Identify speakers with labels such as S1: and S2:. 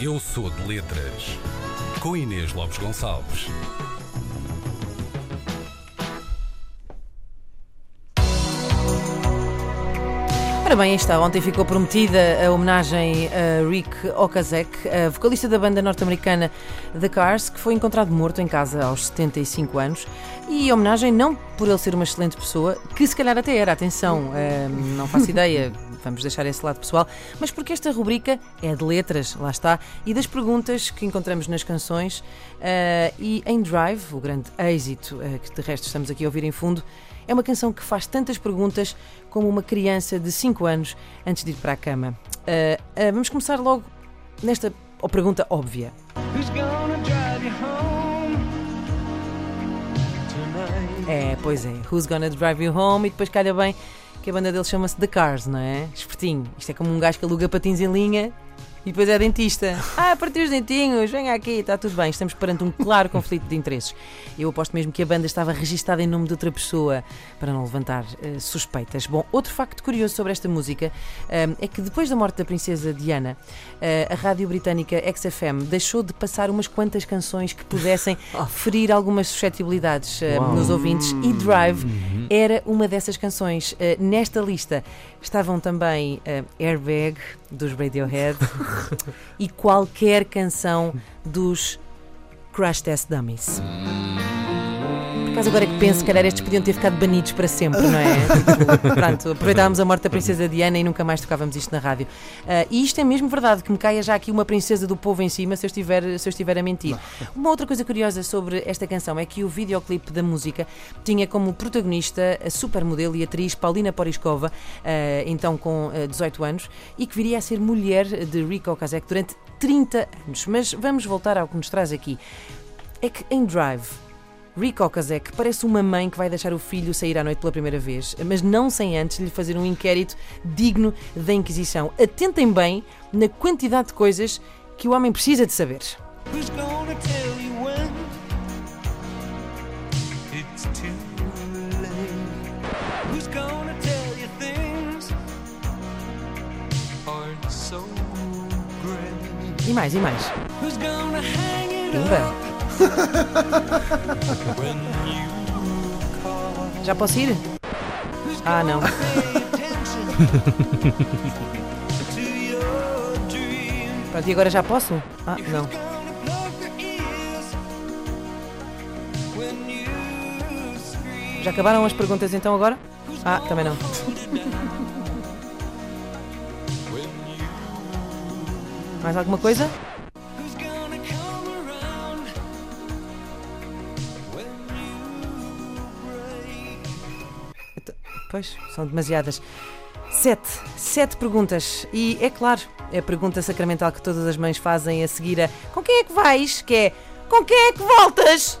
S1: Eu sou de letras. Com Inês Lopes Gonçalves.
S2: Ora bem, está. Ontem ficou prometida a homenagem a Rick Okazek, a vocalista da banda norte-americana The Cars, que foi encontrado morto em casa aos 75 anos. E homenagem não por ele ser uma excelente pessoa, que se calhar até era, atenção, eh, não faço ideia, vamos deixar esse lado pessoal, mas porque esta rubrica é de letras, lá está, e das perguntas que encontramos nas canções. eh, e em Drive, o grande êxito eh, que de resto estamos aqui a ouvir em fundo, é uma canção que faz tantas perguntas como uma criança de 5 anos antes de ir para a cama. Ah, ah, vamos começar logo nesta oh, pergunta óbvia. É, pois é, Who's Gonna Drive You Home? E depois calha bem que a banda dele chama-se The Cars, não é? Espertinho. Isto é como um gajo que aluga patins em linha e depois é dentista. Ah, partiu os dentinhos, venha aqui, está tudo bem. Estamos perante um claro conflito de interesses. Eu aposto mesmo que a banda estava registada em nome de outra pessoa para não levantar eh, suspeitas. Bom, outro facto curioso sobre esta música eh, é que depois da morte da princesa Diana, eh, a rádio britânica XFM deixou de passar umas quantas canções que pudessem ferir algumas suscetibilidades eh, nos ouvintes e Drive era uma dessas canções. Nesta lista estavam também Airbag dos Radiohead e qualquer canção dos Crash Test Dummies. Por acaso agora que penso, calhar estes podiam ter ficado banidos para sempre, não é? Tipo, pronto, aproveitávamos a morte da princesa Diana e nunca mais tocávamos isto na rádio. Ah, e isto é mesmo verdade, que me caia já aqui uma princesa do povo em cima se eu estiver, se eu estiver a mentir. Uma outra coisa curiosa sobre esta canção é que o videoclipe da música tinha como protagonista a supermodelo e atriz Paulina Poriskova, ah, então com ah, 18 anos, e que viria a ser mulher de Rico Okazek durante 30 anos. Mas vamos voltar ao que nos traz aqui. É que em Drive, Rick Okazek parece uma mãe que vai deixar o filho sair à noite pela primeira vez, mas não sem antes lhe fazer um inquérito digno da Inquisição. Atentem bem na quantidade de coisas que o homem precisa de saber.
S3: Who's gonna tell
S2: E mais, e mais.
S3: Call?
S2: Já posso ir? Ah, não. Pronto, e agora já posso? Ah, não. Já acabaram as perguntas então agora? Ah, também não. Mais alguma coisa?
S3: Break?
S2: Pois, são demasiadas. Sete. Sete perguntas. E é claro, é a pergunta sacramental que todas as mães fazem a seguir a com quem é que vais? Que é com quem é que voltas?